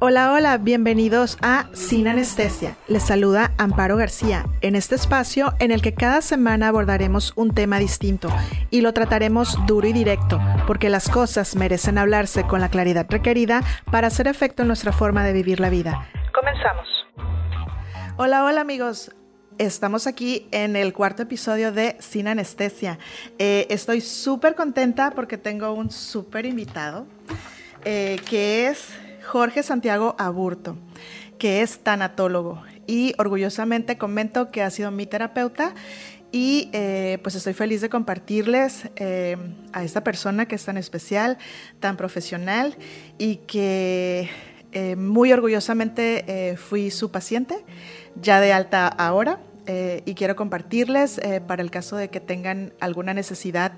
Hola, hola, bienvenidos a Sin Anestesia. Les saluda Amparo García en este espacio en el que cada semana abordaremos un tema distinto y lo trataremos duro y directo, porque las cosas merecen hablarse con la claridad requerida para hacer efecto en nuestra forma de vivir la vida. Comenzamos. Hola, hola amigos. Estamos aquí en el cuarto episodio de Sin Anestesia. Eh, estoy súper contenta porque tengo un súper invitado eh, que es Jorge Santiago Aburto, que es tanatólogo y orgullosamente comento que ha sido mi terapeuta y eh, pues estoy feliz de compartirles eh, a esta persona que es tan especial, tan profesional y que eh, muy orgullosamente fui su paciente, ya de alta ahora, y quiero compartirles para el caso de que tengan alguna necesidad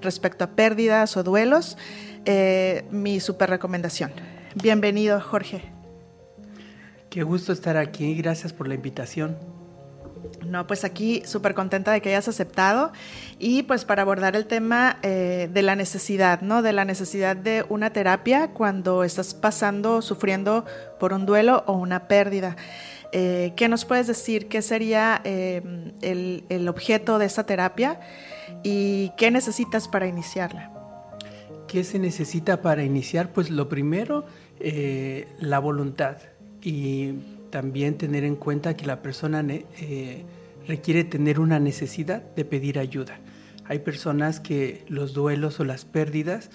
respecto a pérdidas o duelos. Eh, mi super recomendación. Bienvenido, Jorge. Qué gusto estar aquí, gracias por la invitación. No, pues aquí súper contenta de que hayas aceptado y pues para abordar el tema eh, de la necesidad, ¿no? De la necesidad de una terapia cuando estás pasando, sufriendo por un duelo o una pérdida. Eh, ¿Qué nos puedes decir? ¿Qué sería el, el objeto de esta terapia y qué necesitas para iniciarla? ¿Qué se necesita para iniciar? Pues lo primero, eh, la voluntad y también tener en cuenta que la persona eh, requiere tener una necesidad de pedir ayuda. Hay personas que los duelos o las pérdidas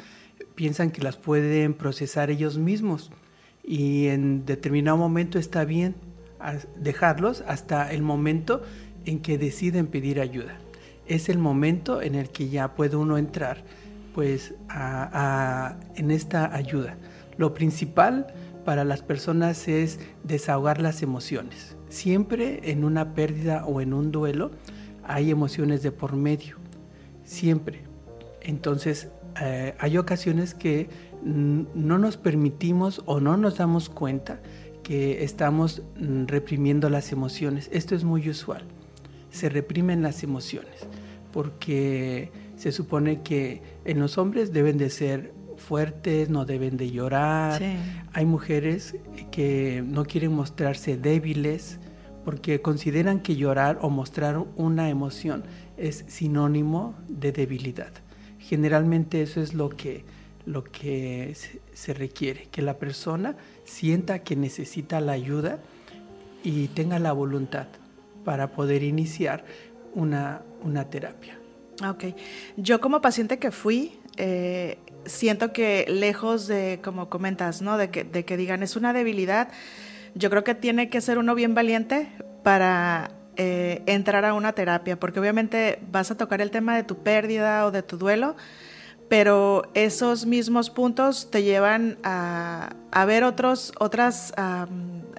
piensan que las pueden procesar ellos mismos y en determinado momento está bien dejarlos hasta el momento en que deciden pedir ayuda. Es el momento en el que ya puede uno entrar pues en esta ayuda. Lo principal para las personas es desahogar las emociones. Siempre en una pérdida o en un duelo hay emociones de por medio. Siempre. Entonces eh, hay ocasiones que no nos permitimos o no nos damos cuenta que estamos mm, reprimiendo las emociones. Esto es muy usual. Se reprimen las emociones porque se supone que en los hombres deben de ser fuertes, no deben de llorar. Hay mujeres que no quieren mostrarse débiles porque consideran que llorar o mostrar una emoción es sinónimo de debilidad. Generalmente eso es lo que, lo que se requiere, que la persona sienta que necesita la ayuda y tenga la voluntad para poder iniciar una, una terapia. Ok. Yo como paciente que fui, eh, siento que lejos de, como comentas, ¿no? De que, de que digan es una debilidad, yo creo que tiene que ser uno bien valiente para eh, entrar a una terapia, porque obviamente vas a tocar el tema de tu pérdida o de tu duelo, pero esos mismos puntos te llevan a, ver otros otras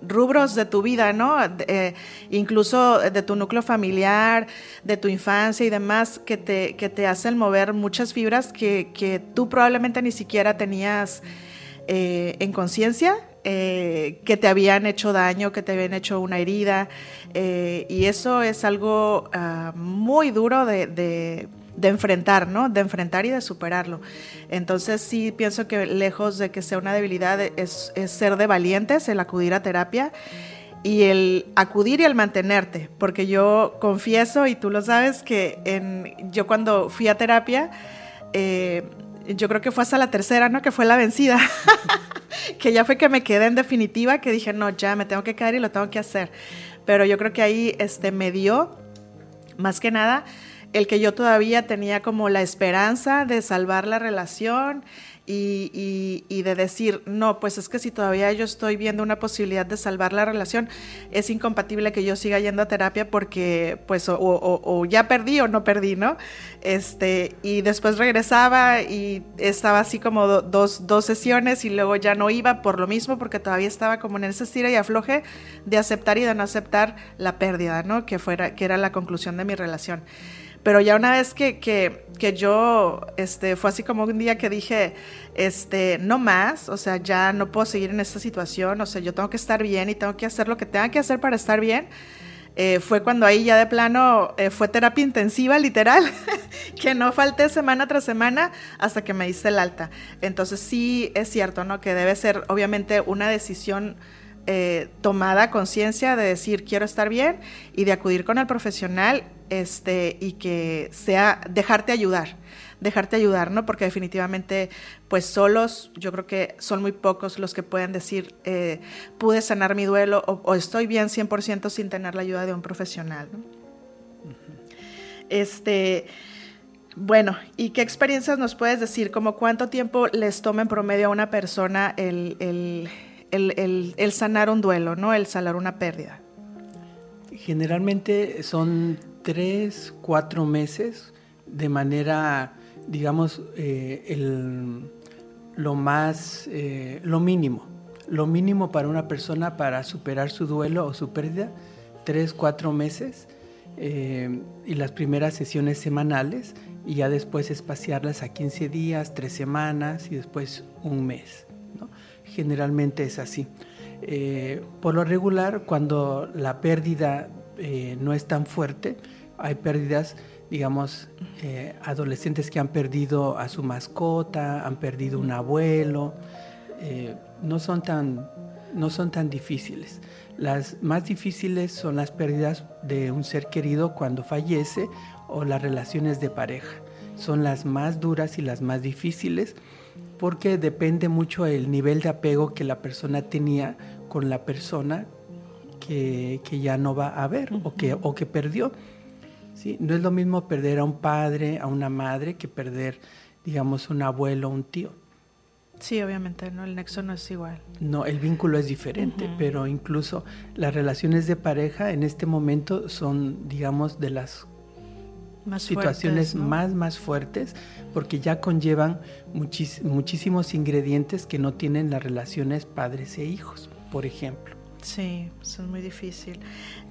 rubros de tu vida, ¿no? Eh, incluso de tu núcleo familiar, de tu infancia y demás, que te, que te hacen mover muchas fibras que, tú probablemente ni siquiera tenías eh, en conciencia. Eh, que te habían hecho daño, que te habían hecho una herida, y eso es algo ah, muy duro de enfrentar, ¿no? De enfrentar y de superarlo. Entonces sí pienso que lejos de que sea una debilidad es, ser de valientes, el acudir a terapia y el acudir y el mantenerte, porque yo confieso, y tú lo sabes, que yo cuando fui a terapia, eh, yo creo que fue hasta la tercera, ¿no? Que fue la vencida, que ya fue que me quedé en definitiva, que dije, no, ya me tengo que caer y lo tengo que hacer. Pero yo creo que ahí este, me dio, más que nada, el que yo todavía tenía como la esperanza de salvar la relación y, de decir, no, pues es que si todavía yo estoy viendo una posibilidad de salvar la relación, es incompatible que yo siga yendo a terapia porque pues o, ya perdí o no perdí, ¿no? Este, y después regresaba y estaba así como dos, dos sesiones y luego ya no iba por lo mismo porque todavía estaba como en ese estira y afloje de aceptar y de no aceptar la pérdida, ¿no? Que, fuera, que era la conclusión de mi relación. Pero ya una vez que, que, que, yo, este, fue así como un día que dije, este, no más, o sea, ya no puedo seguir en esta situación, o sea, yo tengo que estar bien y tengo que hacer lo que tenga que hacer para estar bien. eh, fue cuando ahí ya de plano eh, fue terapia intensiva, literal, que no falté semana tras semana hasta que me diste el alta. Entonces sí es cierto, ¿no? Que debe ser obviamente una decisión eh, tomada conciencia de decir quiero estar bien y de acudir con el profesional este, y que sea dejarte ayudar dejarte ayudar, ¿no? Porque definitivamente, pues solos, yo creo que son muy pocos los que pueden decir, eh, pude sanar mi duelo o, estoy bien 100% sin tener la ayuda de un profesional, ¿no? Este, bueno, ¿y qué experiencias nos puedes decir? Como cuánto tiempo les toma en promedio a una persona el, el sanar un duelo, ¿no? El sanar una pérdida. Generalmente son tres, cuatro meses de manera digamos, eh, el, lo más, eh, lo mínimo, lo mínimo para una persona para superar su duelo o su pérdida, tres, cuatro meses, eh, y las primeras sesiones semanales, y ya después espaciarlas a 15 días, tres semanas y después un mes. Generalmente es así. Por lo regular, cuando la pérdida no es tan fuerte, hay pérdidas digamos, eh, adolescentes que han perdido a su mascota, han perdido un abuelo, eh, no, son tan, no son tan difíciles. Las más difíciles son las pérdidas de un ser querido cuando fallece o las relaciones de pareja. Son las más duras y las más difíciles porque depende mucho el nivel de apego que la persona tenía con la persona que, ya no va a ver o, que, o que perdió. ¿sí? No es lo mismo perder a un padre, a una madre, que perder, digamos, un abuelo, un tío. Sí, obviamente, ¿no? El nexo no es igual. No, el vínculo es diferente, pero incluso las relaciones de pareja en este momento son, digamos, de las situaciones más, más fuertes, porque ya conllevan muchísimos ingredientes que no tienen las relaciones padres e hijos, por ejemplo. Sí, eso es muy difícil.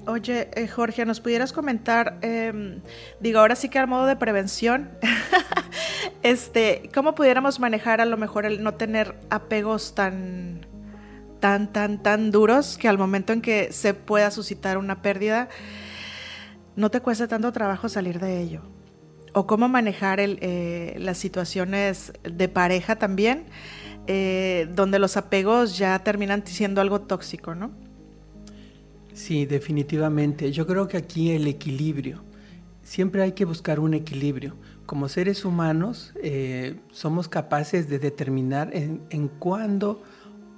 Oye, eh, Jorge, ¿nos pudieras comentar, em, digo, ahora sí que al modo de prevención, este, cómo pudiéramos manejar a lo mejor el no tener apegos tan, tan, tan, tan duros que al momento en que se pueda suscitar una pérdida, no te cueste tanto trabajo salir de ello? O cómo manejar eh, las situaciones de pareja también eh, donde los apegos ya terminan siendo algo tóxico, ¿no? Sí, definitivamente. Yo creo que aquí el equilibrio, siempre hay que buscar un equilibrio. Como seres humanos eh, somos capaces de determinar en, en cuándo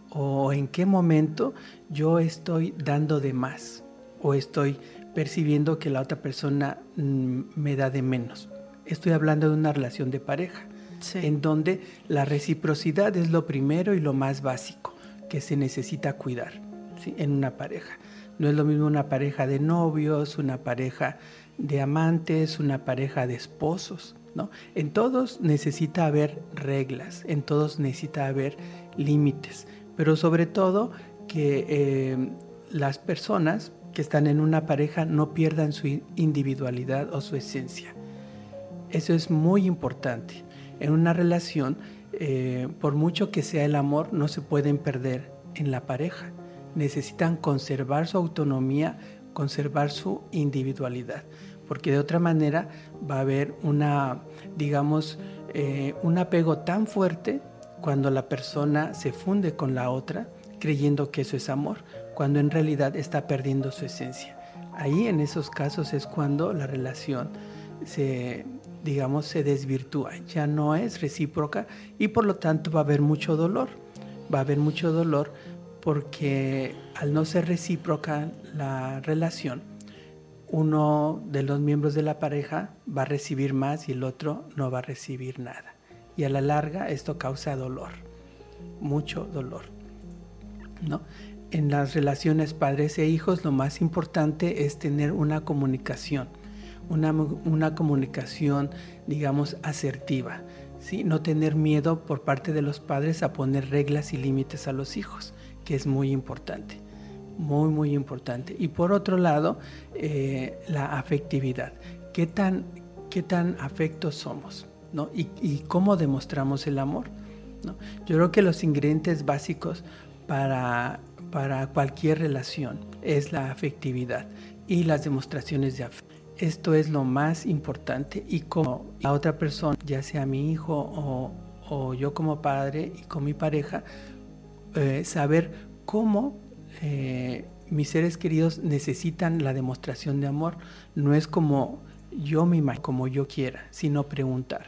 o en qué momento yo estoy dando de más o estoy percibiendo que la otra persona mm, me da de menos. Estoy hablando de una relación de pareja en donde la reciprocidad es lo primero y lo más básico que se necesita cuidar en una pareja. No es lo mismo una pareja de novios, una pareja de amantes, una pareja de esposos. ¿no? En todos necesita haber reglas, en todos necesita haber límites, pero sobre todo que eh, las personas que están en una pareja no pierdan su individualidad o su esencia. Eso es muy importante en una relación, eh, por mucho que sea el amor, no se pueden perder en la pareja. Necesitan conservar su autonomía, conservar su individualidad, porque de otra manera va a haber una, digamos, eh, un apego tan fuerte cuando la persona se funde con la otra, creyendo que eso es amor, cuando en realidad está perdiendo su esencia. Ahí en esos casos es cuando la relación se, digamos, se desvirtúa, ya no es recíproca y por lo tanto va a haber mucho dolor. Va a haber mucho dolor porque al no ser recíproca la relación, uno de los miembros de la pareja va a recibir más y el otro no va a recibir nada. Y a la larga esto causa dolor, mucho dolor. ¿no? En las relaciones padres e hijos lo más importante es tener una comunicación una, comunicación, digamos, asertiva. ¿sí? No tener miedo por parte de los padres a poner reglas y límites a los hijos, que es muy importante. Muy, muy importante. Y por otro lado, eh, la afectividad. ¿Qué tan, qué tan afectos somos? ¿no? Y, cómo demostramos el amor. ¿no? Yo creo que los ingredientes básicos para, para cualquier relación es la afectividad y las demostraciones de afecto. Esto es lo más importante y como la otra persona, ya sea mi hijo o, yo como padre y con mi pareja, eh, saber cómo eh, mis seres queridos necesitan la demostración de amor. No es como yo me imagino, como yo quiera, sino preguntar,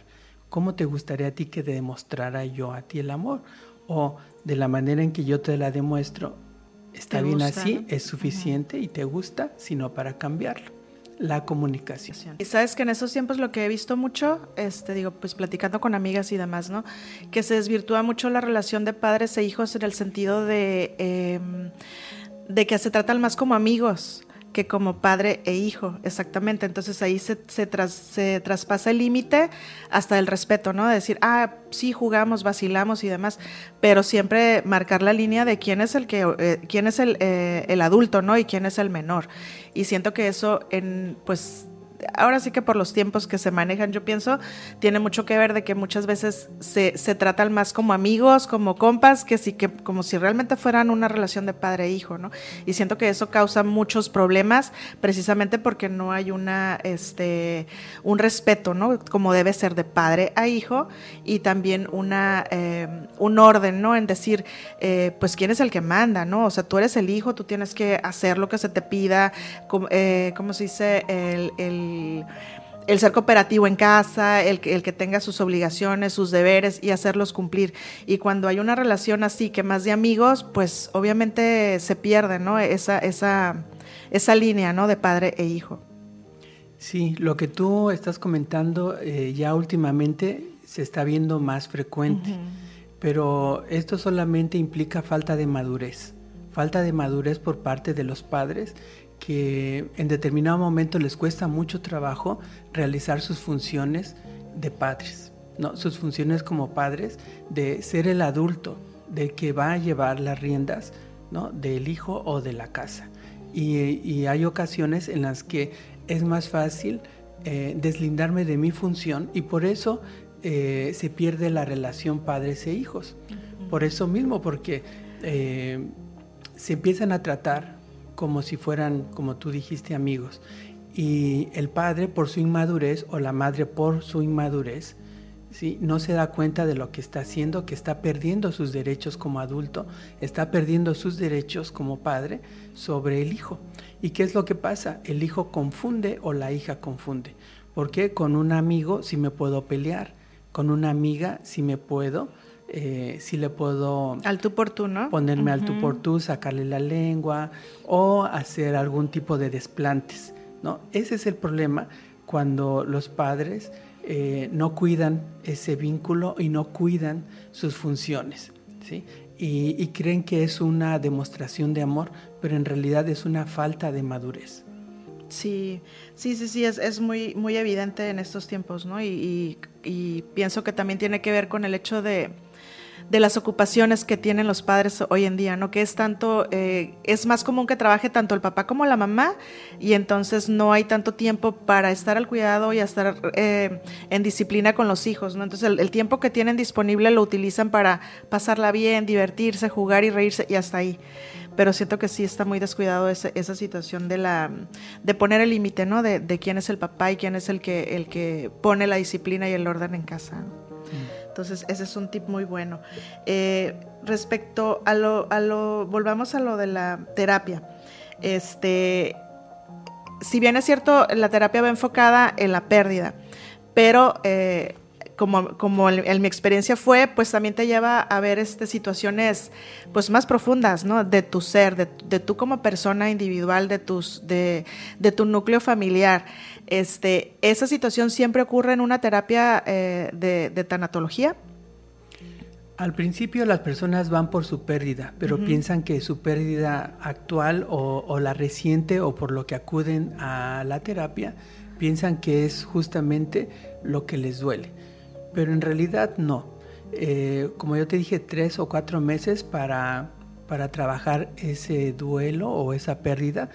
¿cómo te gustaría a ti que demostrara yo a ti el amor? O de la manera en que yo te la demuestro, está bien así, es suficiente y te gusta, sino para cambiarlo la comunicación. Y sabes que en esos tiempos lo que he visto mucho, este, digo, pues platicando con amigas y demás, ¿no? Que se desvirtúa mucho la relación de padres e hijos en el sentido de, em, de que se tratan más como amigos que como padre e hijo, exactamente. Entonces ahí se, se, se traspasa el límite hasta el respeto, ¿no? De decir, ah, sí, jugamos, vacilamos y demás, pero siempre marcar la línea de quién es el que, eh, quién es el, eh, el adulto, ¿no? Y quién es el menor. Y siento que eso en, pues, ahora sí que por los tiempos que se manejan, yo pienso, tiene mucho que ver de que muchas veces se, se tratan más como amigos, como compas, que sí que como si realmente fueran una relación de padre e hijo, ¿no? Y siento que eso causa muchos problemas precisamente porque no hay una, este, un respeto, ¿no? Como debe ser de padre a hijo y también una, eh, un orden, ¿no? En decir, eh, pues quién es el que manda, ¿no? O sea, tú eres el hijo, tú tienes que hacer lo que se te pida, como, eh, ¿cómo se dice? el, el el, ser cooperativo en casa, el, el, que tenga sus obligaciones, sus deberes y hacerlos cumplir. Y cuando hay una relación así, que más de amigos, pues obviamente se pierde, ¿no? Esa, esa, esa línea, ¿no? De padre e hijo. Sí, lo que tú estás comentando eh, ya últimamente se está viendo más frecuente, pero esto solamente implica falta de madurez, falta de madurez por parte de los padres que en determinado momento les cuesta mucho trabajo realizar sus funciones de padres, ¿no? sus funciones como padres de ser el adulto, del que va a llevar las riendas ¿no? del hijo o de la casa. Y, hay ocasiones en las que es más fácil eh, deslindarme de mi función y por eso eh, se pierde la relación padres e hijos. Por eso mismo, porque eh, se empiezan a tratar como si fueran, como tú dijiste, amigos. Y el padre, por su inmadurez, o la madre, por su inmadurez, ¿sí? no se da cuenta de lo que está haciendo, que está perdiendo sus derechos como adulto, está perdiendo sus derechos como padre sobre el hijo. ¿Y qué es lo que pasa? El hijo confunde o la hija confunde. Porque con un amigo sí me puedo pelear, con una amiga sí me puedo eh, si le puedo... Al tú por tú, ¿no? Ponerme al tú por tú, sacarle la lengua o hacer algún tipo de desplantes, ¿no? Ese es el problema cuando los padres eh, no cuidan ese vínculo y no cuidan sus funciones, ¿sí? Y, y, creen que es una demostración de amor, pero en realidad es una falta de madurez. Sí, sí, sí, sí, es, es muy, muy evidente en estos tiempos, ¿no? y, y, pienso que también tiene que ver con el hecho de, de las ocupaciones que tienen los padres hoy en día, ¿no? Que es tanto, eh, es más común que trabaje tanto el papá como la mamá y entonces no hay tanto tiempo para estar al cuidado y estar eh, en disciplina con los hijos, ¿no? Entonces el, tiempo que tienen disponible lo utilizan para pasarla bien, divertirse, jugar y reírse y hasta ahí. Pero siento que sí está muy descuidado esa, esa situación de la de poner el límite, ¿no? De, de, quién es el papá y quién es el que el que pone la disciplina y el orden en casa. Entonces, ese es un tip muy bueno. Eh, respecto a lo, a lo, volvamos a lo de la terapia. Este, si bien es cierto, la terapia va enfocada en la pérdida, pero eh, como, como en, mi experiencia fue, pues también te lleva a ver este, situaciones pues más profundas, ¿no? De tu ser, de, de tú como persona individual, de, tus, de, de tu núcleo familiar. Este, ¿Esa situación siempre ocurre en una terapia eh, de, tanatología? Al principio las personas van por su pérdida, pero piensan que su pérdida actual o, la reciente o por lo que acuden a la terapia, piensan que es justamente lo que les duele. Pero en realidad no. Eh, como yo te dije, tres o cuatro meses para, para trabajar ese duelo o esa pérdida,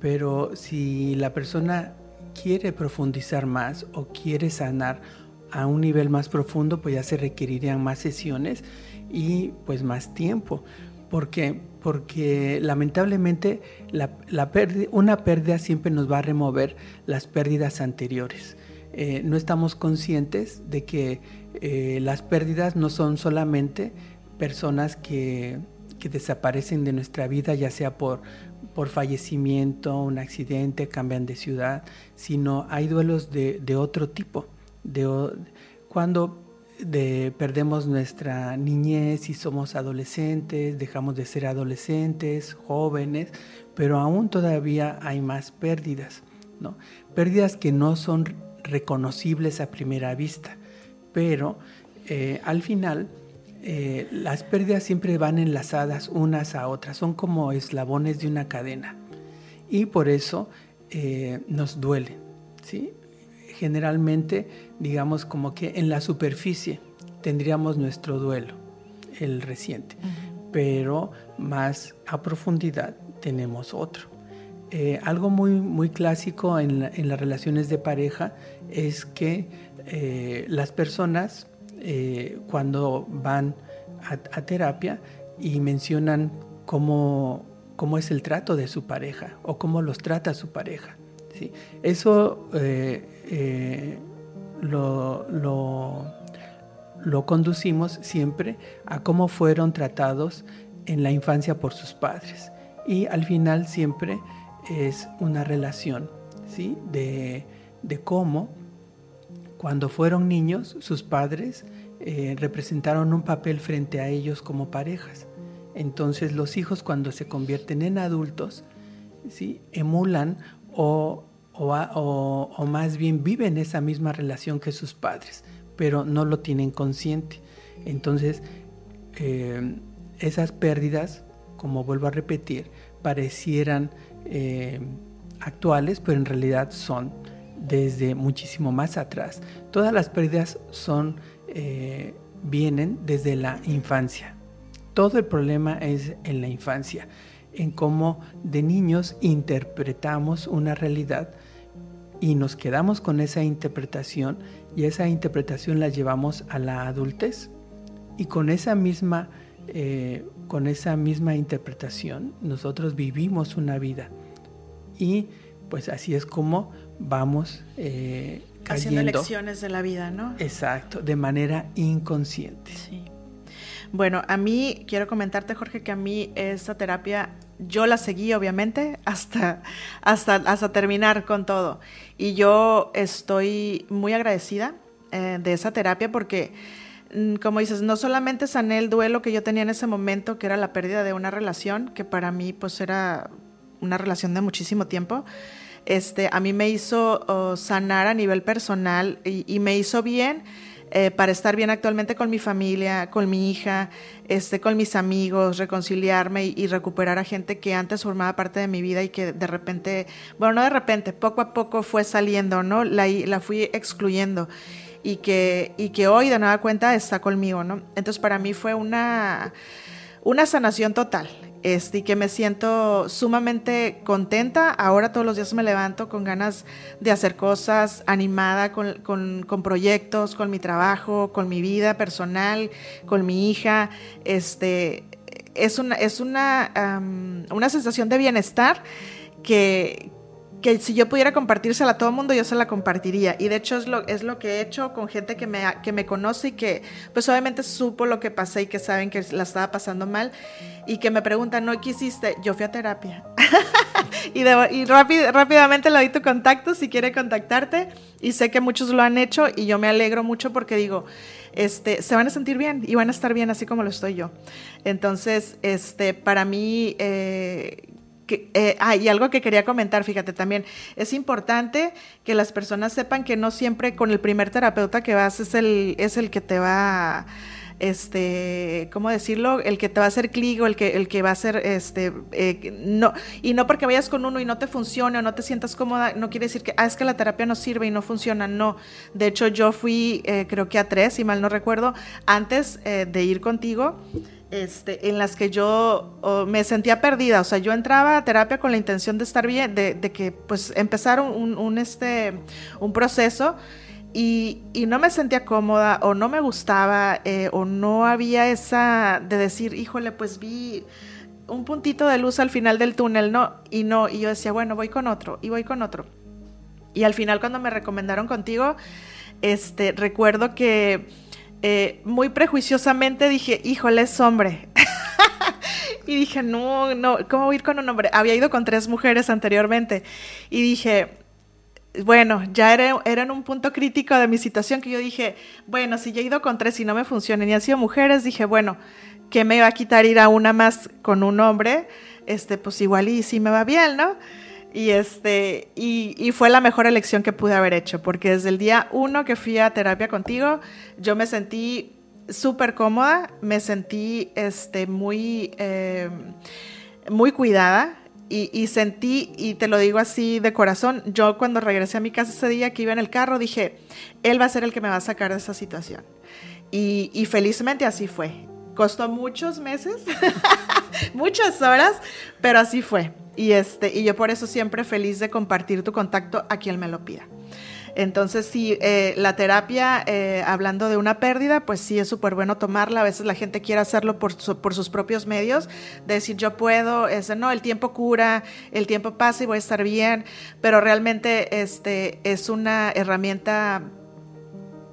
pero si la persona quiere profundizar más o quiere sanar a un nivel más profundo, pues ya se requerirían más sesiones y pues más tiempo, ¿Por qué? Porque lamentablemente la, una pérdida siempre nos va a remover las pérdidas anteriores. Eh, no estamos conscientes de que eh, las pérdidas no son solamente personas que, desaparecen de nuestra vida, ya sea por, por fallecimiento, un accidente, cambian de ciudad, sino hay duelos de, otro tipo. De, cuando perdemos nuestra niñez y somos adolescentes, dejamos de ser adolescentes, jóvenes, pero aún todavía hay más pérdidas, ¿no? Pérdidas que no son reconocibles a primera vista, pero eh, al final eh, las pérdidas siempre van enlazadas unas a otras, son como eslabones de una cadena y por eso eh, nos duele. ¿sí? Generalmente, digamos como que en la superficie tendríamos nuestro duelo, el reciente, pero más a profundidad tenemos otro. Algo muy, muy clásico en, las relaciones de pareja es que eh, las personas eh, cuando van a, terapia y mencionan cómo, cómo, es el trato de su pareja o cómo los trata su pareja. ¿sí? Eso eh, lo, lo, lo conducimos siempre a cómo fueron tratados en la infancia por sus padres. Y al final siempre es una relación ¿sí? de, de cómo cuando fueron niños, sus padres eh, representaron un papel frente a ellos como parejas. Entonces los hijos cuando se convierten en adultos, ¿sí? emulan o, o, más bien viven esa misma relación que sus padres, pero no lo tienen consciente. Entonces, eh, esas pérdidas, como vuelvo a repetir, parecieran eh, actuales, pero en realidad son desde muchísimo más atrás. Todas las pérdidas son, eh, vienen desde la infancia. Todo el problema es en la infancia, en cómo de niños interpretamos una realidad y nos quedamos con esa interpretación y esa interpretación la llevamos a la adultez y con esa misma eh, con esa misma interpretación nosotros vivimos una vida y pues así es como vamos eh, Haciendo lecciones de la vida, ¿no? Exacto, de manera inconsciente. Sí. Bueno, a mí, quiero comentarte, Jorge, que a mí esta terapia, yo la seguí, obviamente, hasta, hasta, hasta terminar con todo. Y yo estoy muy agradecida eh, de esa terapia porque, como dices, no solamente sané el duelo que yo tenía en ese momento, que era la pérdida de una relación, que para mí pues era una relación de muchísimo tiempo, este, a mí me hizo sanar a nivel personal y, me hizo bien eh, para estar bien actualmente con mi familia, con mi hija, este, con mis amigos, reconciliarme y, recuperar a gente que antes formaba parte de mi vida y que de repente, bueno, no de repente, poco a poco fue saliendo, ¿no? La, la fui excluyendo y que, y que hoy de nueva cuenta está conmigo, ¿no? Entonces para mí fue una, una sanación total este, y que me siento sumamente contenta. Ahora todos los días me levanto con ganas de hacer cosas, animada con, con, proyectos, con mi trabajo, con mi vida personal, con mi hija. Este, es una, es una, una sensación de bienestar que, que si yo pudiera compartírsela a todo el mundo, yo se la compartiría. Y de hecho es lo, es lo que he hecho con gente que me, que me conoce y que pues obviamente supo lo que pasé y que saben que la estaba pasando mal y que me preguntan, ¿no qué hiciste? Yo fui a terapia. y y rápidamente le doy tu contacto si quiere contactarte. Y sé que muchos lo han hecho y yo me alegro mucho porque digo, este, se van a sentir bien y van a estar bien así como lo estoy yo. Entonces, este, para mí... Eh, que, eh, ah, y algo que quería comentar, fíjate también, es importante que las personas sepan que no siempre con el primer terapeuta que vas es el, es el que te va este, ¿cómo decirlo? El que te va a hacer clic o el que, el que va a hacer, este, eh, no, y no porque vayas con uno y no te funcione o no te sientas cómoda, no quiere decir que, ah, es que la terapia no sirve y no funciona, no. De hecho, yo fui, eh, creo que a tres, si mal no recuerdo, antes de ir contigo, este, en las que yo me sentía perdida. O sea, yo entraba a terapia con la intención de estar bien, de, que pues empezar un, este, un proceso y, no me sentía cómoda o no me gustaba eh, o no había esa de decir, híjole, pues vi un puntito de luz al final del túnel, no, y no, y yo decía, bueno, voy con otro, y voy con otro. Y al final cuando me recomendaron contigo, este, recuerdo que eh, muy prejuiciosamente dije, híjole, es hombre. y dije, no, no, ¿cómo voy a ir con un hombre? Había ido con tres mujeres anteriormente. Y dije, bueno, ya era, en un punto crítico de mi situación que yo dije, bueno, si ya he ido con tres y no me funcionan y han sido mujeres, dije, bueno, ¿qué me va a quitar ir a una más con un hombre? Este, pues igual y sí me va bien, ¿no? Y este, y, y, fue la mejor elección que pude haber hecho, porque desde el día uno que fui a terapia contigo, yo me sentí súper cómoda, me sentí este, muy, eh, muy cuidada y, sentí, y te lo digo así de corazón, yo cuando regresé a mi casa ese día que iba en el carro, dije, él va a ser el que me va a sacar de esa situación. Y, y felizmente así fue. Costó muchos meses, muchas horas, pero así fue. Y, este, y yo por eso siempre feliz de compartir tu contacto a quien me lo pida. Entonces, sí, eh, la terapia, eh, hablando de una pérdida, pues sí es súper bueno tomarla. A veces la gente quiere hacerlo por, por sus propios medios, decir yo puedo, ese, no, el tiempo cura, el tiempo pasa y voy a estar bien, pero realmente este, es una herramienta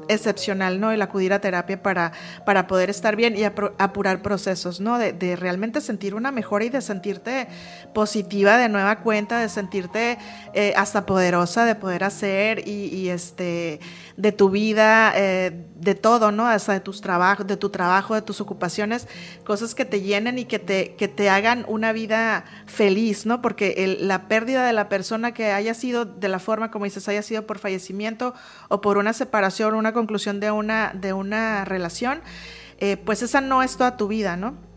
excepcional, ¿no? El acudir a terapia para, para poder estar bien y apurar procesos, ¿no? De, realmente sentir una mejora y de sentirte positiva de nueva cuenta, de sentirte eh, hasta poderosa de poder hacer y, este, de tu vida, eh, de todo, ¿no? Hasta de tus trabajos, de tu trabajo, de tus ocupaciones, cosas que te llenen y que te, que te hagan una vida feliz, ¿no? Porque la pérdida de la persona que haya sido de la forma como dices, haya sido por fallecimiento o por una separación, una conclusión de una, de una relación, eh, pues esa no es toda tu vida, ¿no?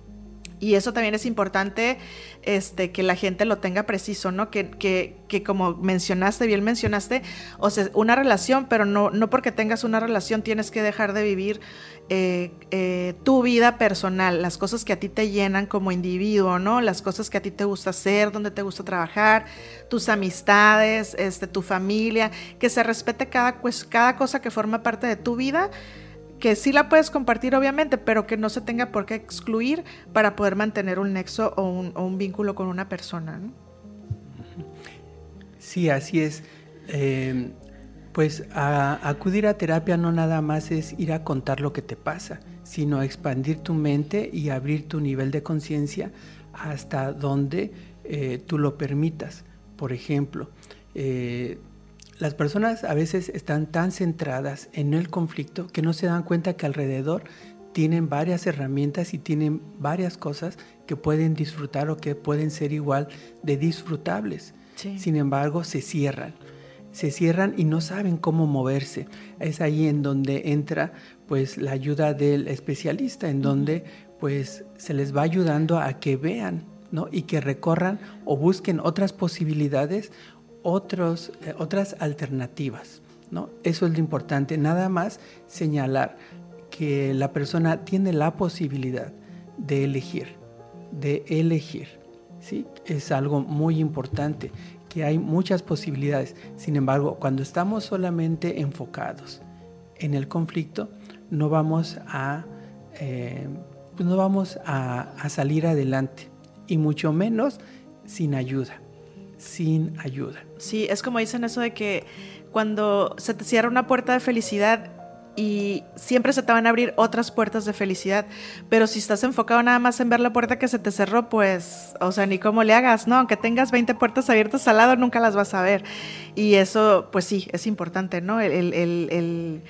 Y eso también es importante este, que la gente lo tenga preciso, ¿no? Que, que, que, como mencionaste, bien mencionaste, o sea, una relación, pero no, no porque tengas una relación tienes que dejar de vivir eh, eh, tu vida personal, las cosas que a ti te llenan como individuo, ¿no? Las cosas que a ti te gusta hacer, donde te gusta trabajar, tus amistades, este, tu familia, que se respete cada, pues, cada cosa que forma parte de tu vida que sí la puedes compartir obviamente, pero que no se tenga por qué excluir para poder mantener un nexo o un, vínculo con una persona. Sí, así es. Em, pues acudir a terapia no nada más es ir a contar lo que te pasa, sino expandir tu mente y abrir tu nivel de conciencia hasta donde eh, tú lo permitas. Por ejemplo, eh, las personas a veces están tan centradas en el conflicto que no se dan cuenta que alrededor tienen varias herramientas y tienen varias cosas que pueden disfrutar o que pueden ser igual de disfrutables. Sin embargo, se cierran. Se cierran y no saben cómo moverse. Es ahí en donde entra pues la ayuda del especialista, en donde pues se les va ayudando a que vean ¿no? y que recorran o busquen otras posibilidades otros, eh, otras alternativas. ¿no? Eso es lo importante. Nada más señalar que la persona tiene la posibilidad de elegir, de elegir. ¿sí? Es algo muy importante, que hay muchas posibilidades. Sin embargo, cuando estamos solamente enfocados en el conflicto, no vamos a, eh, no vamos a salir adelante, y mucho menos sin ayuda sin ayuda. Sí, es como dicen eso de que cuando se te cierra una puerta de felicidad y siempre se te van a abrir otras puertas de felicidad, pero si estás enfocado nada más en ver la puerta que se te cerró, pues, o sea, ni cómo le hagas, ¿no? Aunque tengas 20 puertas abiertas al lado, nunca las vas a ver. Y eso, pues sí, es importante, ¿no? el, el, el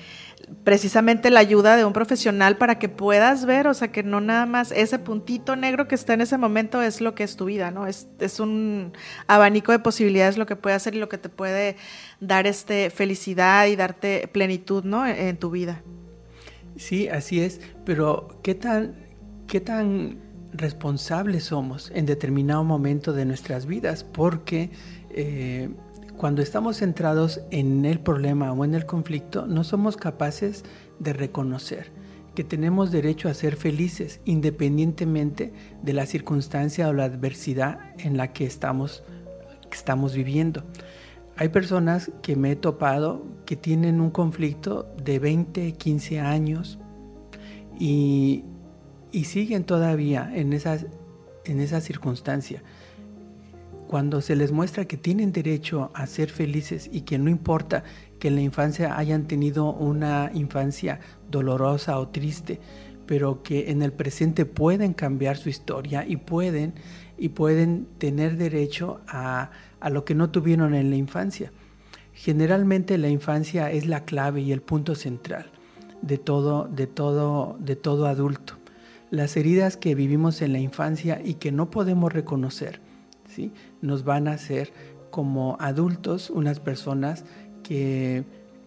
precisamente la ayuda de un profesional para que puedas ver, o sea, que no nada más ese puntito negro que está en ese momento es lo que es tu vida, ¿no? Es, es un abanico de posibilidades lo que puede hacer y lo que te puede dar este felicidad y darte plenitud, ¿no? En, tu vida. Sí, así es, pero ¿qué tan, qué tan responsables somos en determinado momento de nuestras vidas? Porque eh, cuando estamos centrados en el problema o en el conflicto, no somos capaces de reconocer que tenemos derecho a ser felices independientemente de la circunstancia o la adversidad en la que estamos, estamos viviendo. hay personas que me he topado que tienen un conflicto de 20, 15 años y, siguen todavía en esas, en esa circunstancia. Cuando se les muestra que tienen derecho a ser felices y que no importa que en la infancia hayan tenido una infancia dolorosa o triste, pero que en el presente pueden cambiar su historia y pueden, y pueden tener derecho a, a lo que no tuvieron en la infancia. Generalmente la infancia es la clave y el punto central de todo, de todo, de todo adulto. Las heridas que vivimos en la infancia y que no podemos reconocer, nos van a hacer como adultos unas personas que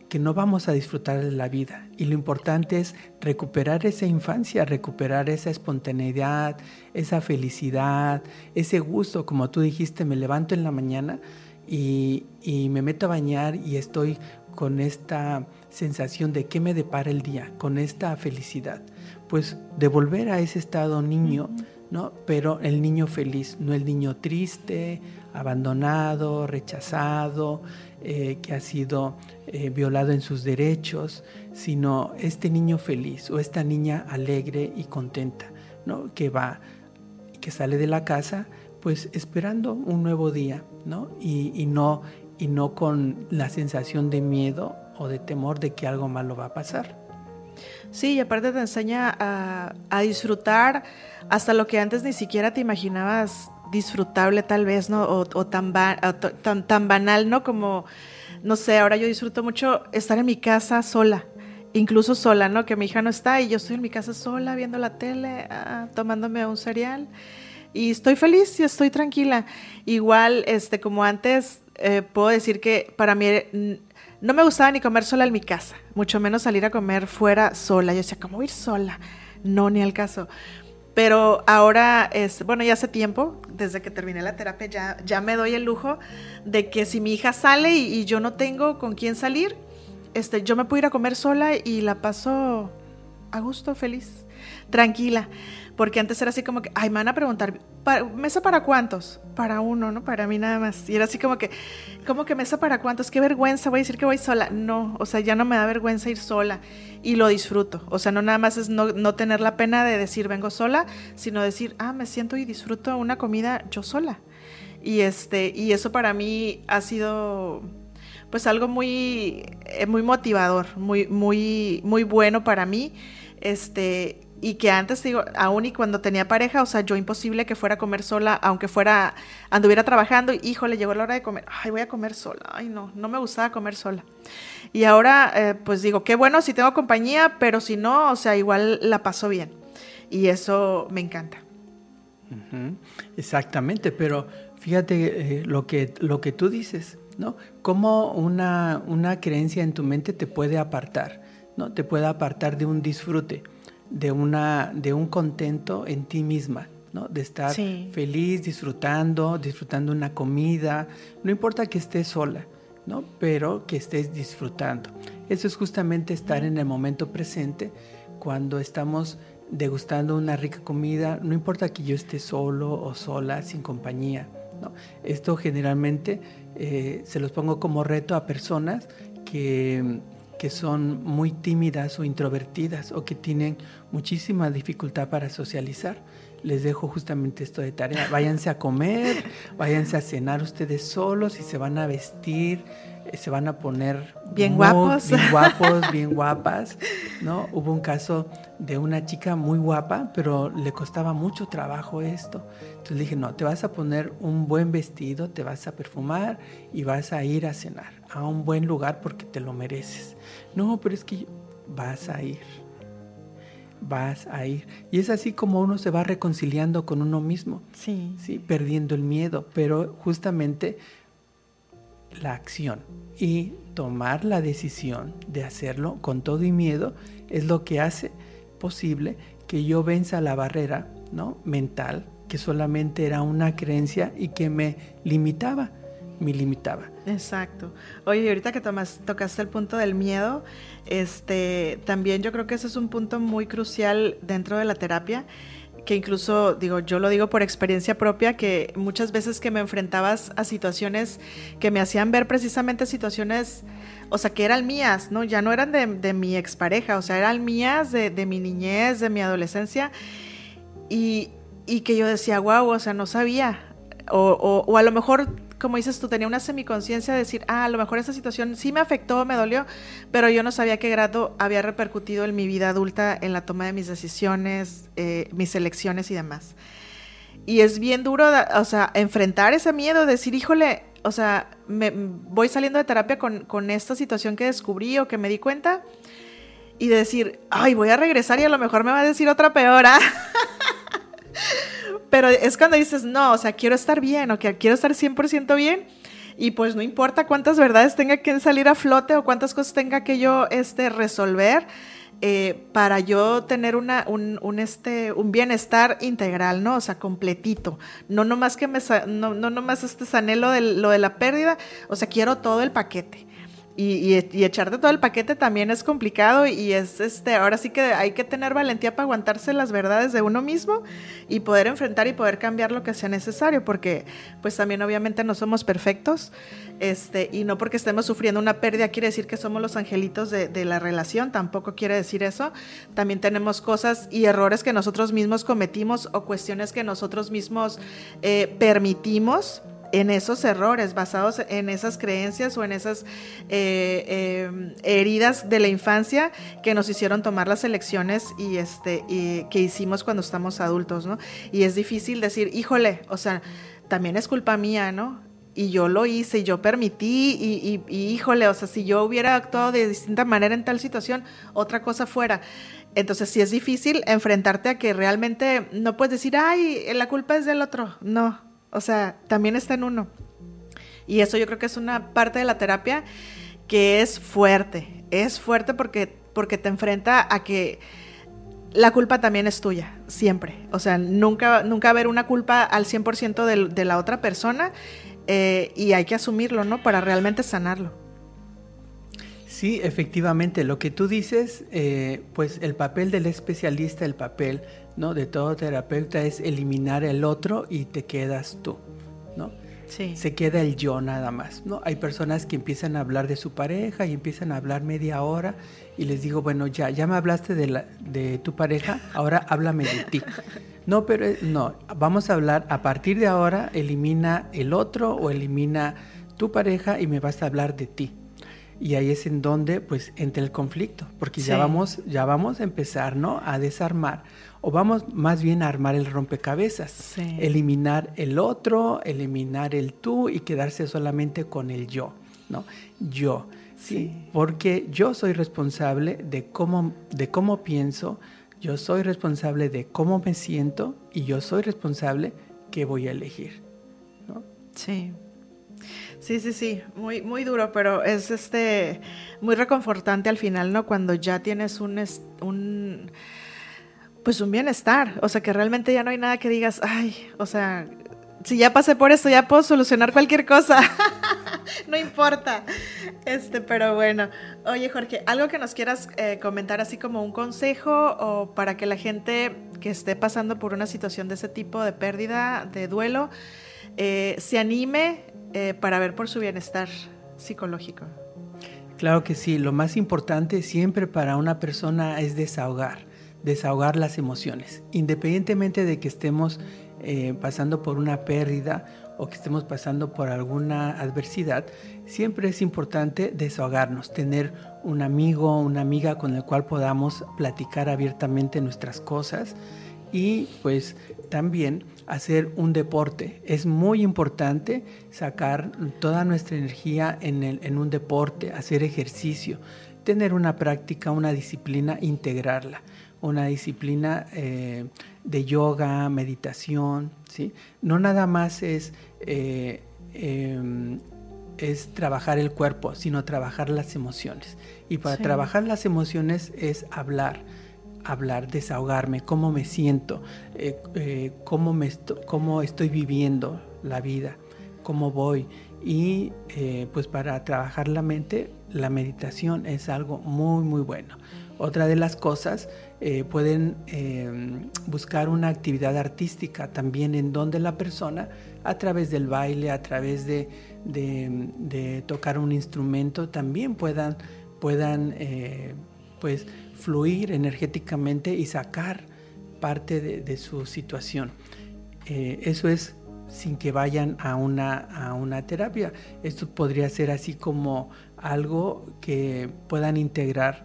que no vamos a disfrutar de la vida. Y lo importante es recuperar esa infancia, recuperar esa espontaneidad, esa felicidad, ese gusto. Como tú dijiste, me levanto en la mañana y, me meto a bañar y estoy con esta sensación de qué me depara el día, con esta felicidad. Pues devolver a ese estado niño, ¿no? Pero el niño feliz, no el niño triste, abandonado, rechazado, eh, que ha sido eh, violado en sus derechos, sino este niño feliz o esta niña alegre y contenta, ¿no? que va, que sale de la casa, pues esperando un nuevo día, ¿no? Y, no, y no con la sensación de miedo o de temor de que algo malo va a pasar. Sí, y aparte te enseña a, disfrutar hasta lo que antes ni siquiera te imaginabas disfrutable tal vez, ¿no? O, tan, tan, tan, banal, ¿no? Como, no sé, ahora yo disfruto mucho estar en mi casa sola, incluso sola, ¿no? Que mi hija no está y yo estoy en mi casa sola viendo la tele, ah, tomándome un cereal y estoy feliz y estoy tranquila. Igual, este, como antes, eh, puedo decir que para mí no me gustaba ni comer sola en mi casa, mucho menos salir a comer fuera sola. Yo decía, ¿cómo ir sola? No, ni al caso. Pero ahora, es, bueno, ya hace tiempo, desde que terminé la terapia, ya, ya me doy el lujo de que si mi hija sale y, yo no tengo con quién salir, este, yo me puedo ir a comer sola y la paso a gusto, feliz, tranquila. Porque antes era así como que, ay, me van a preguntar, ¿mesa para cuántos? Para uno, ¿no? Para mí nada más. Y era así como que, como que mesa para cuántos? Qué vergüenza, voy a decir que voy sola. No, o sea, ya no me da vergüenza ir sola y lo disfruto. O sea, no nada más es no, no tener la pena de decir vengo sola, sino decir, ah, me siento y disfruto una comida yo sola. Y este, y eso para mí ha sido pues algo muy, eh, muy motivador, muy, muy, muy bueno para mí. Este, y que antes digo, aún y cuando tenía pareja, o sea, yo imposible que fuera a comer sola, aunque fuera, anduviera trabajando, y híjole, llegó la hora de comer, ay, voy a comer sola, ay, no, no me gustaba comer sola. Y ahora, eh, pues digo, qué bueno si tengo compañía, pero si no, o sea, igual la paso bien. Y eso me encanta. Exactamente, pero fíjate eh, lo, que, lo que tú dices, ¿no? Cómo una, una creencia en tu mente te puede apartar, ¿no? Te puede apartar de un disfrute de, una, de un contento en ti misma, ¿no? De estar feliz, disfrutando, disfrutando una comida, no importa que estés sola, ¿no? Pero que estés disfrutando. Eso es justamente estar en el momento presente cuando estamos degustando una rica comida, no importa que yo esté solo o sola, sin compañía. ¿no? Esto generalmente eh, se los pongo como reto a personas que que son muy tímidas o introvertidas o que tienen muchísima dificultad para socializar. Les dejo justamente esto de tarea. Váyanse a comer, váyanse a cenar ustedes solos y se van a vestir, eh, se van a poner bien guapos, bien guapos, bien guapas, ¿no? Hubo un caso de una chica muy guapa, pero le costaba mucho trabajo esto. Entonces le dije, "No, te vas a poner un buen vestido, te vas a perfumar y vas a ir a cenar a un buen lugar porque te lo mereces." No, pero es que vas a ir. Vas a ir. Y es así como uno se va reconciliando con uno mismo. Sí. Sí, perdiendo el miedo. Pero justamente la acción y tomar la decisión de hacerlo con todo y miedo es lo que hace posible que yo venza la barrera ¿no? mental que solamente era una creencia y que me limitaba me limitaba. Exacto. Oye, ahorita que tomas, tocaste el punto del miedo, este, también yo creo que ese es un punto muy crucial dentro de la terapia, que incluso, digo, yo lo digo por experiencia propia, que muchas veces que me enfrentabas a situaciones que me hacían ver precisamente situaciones, o sea, que eran mías, ¿no? Ya no eran de, de mi expareja, o sea, eran mías de, de mi niñez, de mi adolescencia, y, y que yo decía, wow, o sea, no sabía, o, o, o a lo mejor como dices tú, tenía una semiconciencia de decir, ah, a lo mejor esa situación sí me afectó, me dolió, pero yo no sabía qué grado había repercutido en mi vida adulta, en la toma de mis decisiones, eh, mis elecciones y demás. Y es bien duro, o sea, enfrentar ese miedo, decir, híjole, o sea, me, voy saliendo de terapia con, con esta situación que descubrí o que me di cuenta y de decir, ay, voy a regresar y a lo mejor me va a decir otra peor. ¿ah? Pero es cuando dices, no, o sea, quiero estar bien o que quiero estar 100% bien. Y pues no importa cuántas verdades tenga que salir a flote o cuántas cosas tenga que yo este, resolver. Eh, para yo tener una, un, este, un bienestar integral, ¿no? O sea, completito. No nomás que me, no, no nomás este anhelo de lo de la pérdida, o sea, quiero todo el paquete y, y, echarte todo el paquete también es complicado y es este, ahora sí que hay que tener valentía para aguantarse las verdades de uno mismo y poder enfrentar y poder cambiar lo que sea necesario, porque pues también obviamente no somos perfectos, este, y no porque estemos sufriendo una pérdida quiere decir que somos los angelitos de, de la relación, tampoco quiere decir eso. También tenemos cosas y errores que nosotros mismos cometimos o cuestiones que nosotros mismos eh, permitimos en esos errores, basados en esas creencias o en esas eh, eh, heridas de la infancia que nos hicieron tomar las elecciones y este y que hicimos cuando estamos adultos, ¿no? Y es difícil decir, híjole, o sea, también es culpa mía, ¿no? Y yo lo hice y yo permití y, y, y híjole, o sea, si yo hubiera actuado de distinta manera en tal situación, otra cosa fuera. Entonces sí es difícil enfrentarte a que realmente no puedes decir, ay, la culpa es del otro. No, o sea, también está en uno. Y eso yo creo que es una parte de la terapia que es fuerte. Es fuerte porque, porque te enfrenta a que la culpa también es tuya, siempre. O sea, nunca, nunca haber una culpa al 100% de, de, la otra persona eh, y hay que asumirlo, ¿no? Para realmente sanarlo. Sí, efectivamente, lo que tú dices, eh, pues el papel del especialista, el papel ¿no? de todo terapeuta es eliminar el otro y te quedas tú, ¿no? Sí. Se queda el yo nada más, ¿no? Hay personas que empiezan a hablar de su pareja y empiezan a hablar media hora y les digo, bueno, ya, ya me hablaste de, la, de tu pareja, ahora háblame de ti. No, pero eh, no, vamos a hablar, a partir de ahora, elimina el otro o elimina tu pareja y me vas a hablar de ti y ahí es en donde pues entra el conflicto, porque sí. ya vamos ya vamos a empezar, ¿no? a desarmar o vamos más bien a armar el rompecabezas, sí. eliminar el otro, eliminar el tú y quedarse solamente con el yo, ¿no? Yo, ¿sí? Porque yo soy responsable de cómo de cómo pienso, yo soy responsable de cómo me siento y yo soy responsable qué voy a elegir, ¿no? Sí. Sí, sí, sí, muy, muy duro, pero es este muy reconfortante al final, ¿no? Cuando ya tienes un, un pues un bienestar, o sea que realmente ya no hay nada que digas, ay, o sea, si ya pasé por esto, ya puedo solucionar cualquier cosa. no importa. Este, pero bueno. Oye, Jorge, algo que nos quieras eh, comentar así como un consejo o para que la gente que esté pasando por una situación de ese tipo de pérdida, de duelo, eh, se anime eh, para ver por su bienestar psicológico. Claro que sí, lo más importante siempre para una persona es desahogar, desahogar las emociones, independientemente de que estemos eh, pasando por una pérdida o que estemos pasando por alguna adversidad, siempre es importante desahogarnos, tener un amigo, una amiga con el cual podamos platicar abiertamente nuestras cosas y pues también hacer un deporte. Es muy importante sacar toda nuestra energía en un deporte, hacer ejercicio, tener una práctica, una disciplina, integrarla, una disciplina eh, de yoga, meditación, ¿sí? No nada más es, eh, eh, es trabajar el cuerpo, sino trabajar las emociones. Y para sí. trabajar las emociones es hablar, hablar, desahogarme, cómo me siento, eh, cómo, me cómo estoy viviendo la vida, cómo voy. Y pues para trabajar la mente, la meditación es algo muy, muy bueno. Otra de las cosas, eh, pueden eh, buscar una actividad artística también en donde la persona, a través del baile, a través de, tocar un instrumento, también puedan, puedan pues, fluir energéticamente y sacar parte de, su situación. eso es sin que vayan a una, a una terapia. Esto podría ser así como algo que puedan integrar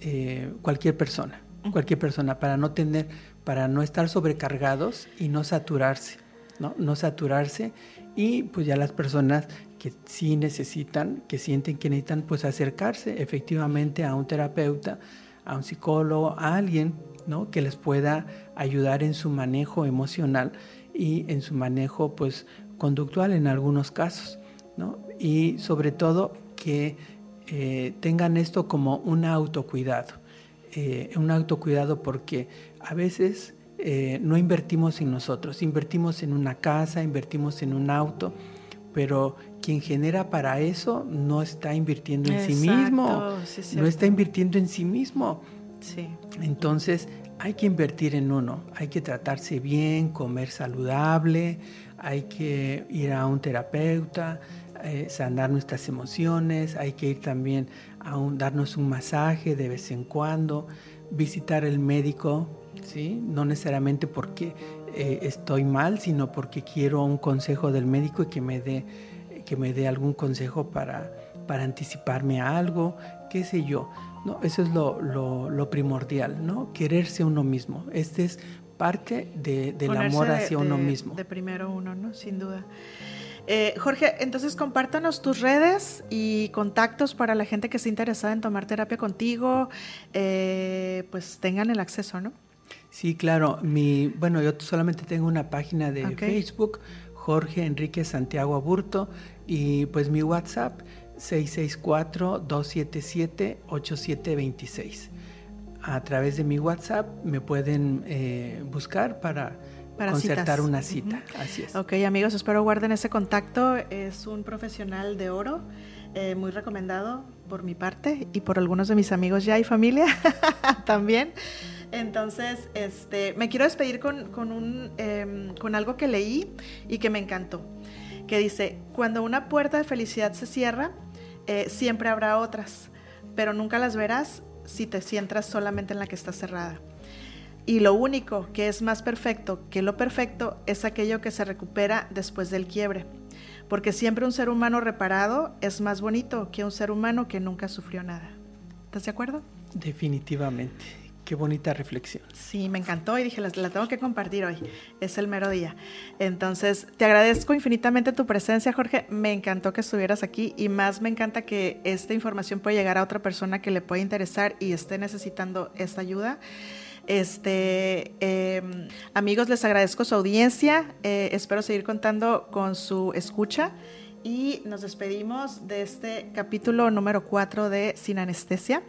eh, cualquier persona, cualquier persona, para no tener, para no estar sobrecargados y no saturarse, ¿no? No saturarse y pues ya las personas que sí necesitan, que sienten que necesitan pues acercarse efectivamente a un terapeuta, a un psicólogo, a alguien, ¿no? Que les pueda ayudar en su manejo emocional y en su manejo pues conductual en algunos casos, ¿no? Y sobre todo que eh, tengan esto como un autocuidado, eh, un autocuidado porque a veces eh, no invertimos en nosotros, invertimos en una casa, invertimos en un auto, pero quien genera para eso no está invirtiendo en sí mismo, no está invirtiendo en sí mismo. Sí. Entonces, hay que invertir en uno, hay que tratarse bien, comer saludable, hay que ir a un terapeuta, eh, sanar nuestras emociones, hay que ir también a darnos un masaje de vez en cuando, visitar el médico, ¿sí? no necesariamente porque eh, estoy mal, sino porque quiero un consejo del médico y que me dé, que me dé algún consejo para, para anticiparme a algo, qué sé yo. No, eso es lo, primordial, ¿no? Quererse uno mismo. Este es parte del amor hacia uno mismo. De primero uno, ¿no? Sin duda. Eh, Jorge, entonces compártanos tus redes y contactos para la gente que esté interesada en tomar terapia contigo, eh, pues tengan el acceso, ¿no? Sí, claro. Mi, bueno, yo solamente tengo una página de Facebook, Jorge Enrique Santiago Aburto, y pues mi WhatsApp 664-277-8726. A través de mi WhatsApp me pueden eh, buscar para, concertar una cita. Así es. Ok, amigos, espero guarden ese contacto. Es un profesional de oro, eh, muy recomendado por mi parte y por algunos de mis amigos ya y familia también. Entonces, este, me quiero despedir con, con, un, em, con algo que leí y que me encantó, que dice, cuando una puerta de felicidad se cierra, eh, siempre habrá otras, pero nunca las verás si te centras solamente en la que está cerrada. Y lo único que es más perfecto que lo perfecto es aquello que se recupera después del quiebre, porque siempre un ser humano reparado es más bonito que un ser humano que nunca sufrió nada. ¿Estás de acuerdo? Definitivamente. Qué bonita reflexión. Sí, me encantó y dije, la, tengo que compartir hoy. Es el mero día. Entonces, te agradezco infinitamente tu presencia, Jorge. Me encantó que estuvieras aquí y más me encanta que esta información pueda llegar a otra persona que le pueda interesar y esté necesitando esta ayuda. Este, em, amigos, les agradezco su audiencia. Eh, espero seguir contando con su escucha y nos despedimos de este capítulo número 4 de Sin Anestesia,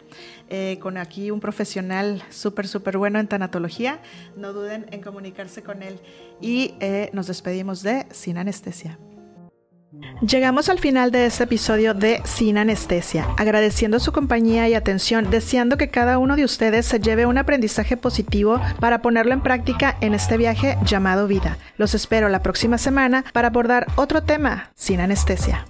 eh, con aquí un profesional súper, súper bueno en tanatología. No duden en comunicarse con él y eh, nos despedimos de Sin Anestesia. Llegamos al final de este episodio de Sin Anestesia, agradeciendo su compañía y atención, deseando que cada uno de ustedes se lleve un aprendizaje positivo para ponerlo en práctica en este viaje llamado vida. Los espero la próxima semana para abordar otro tema sin anestesia.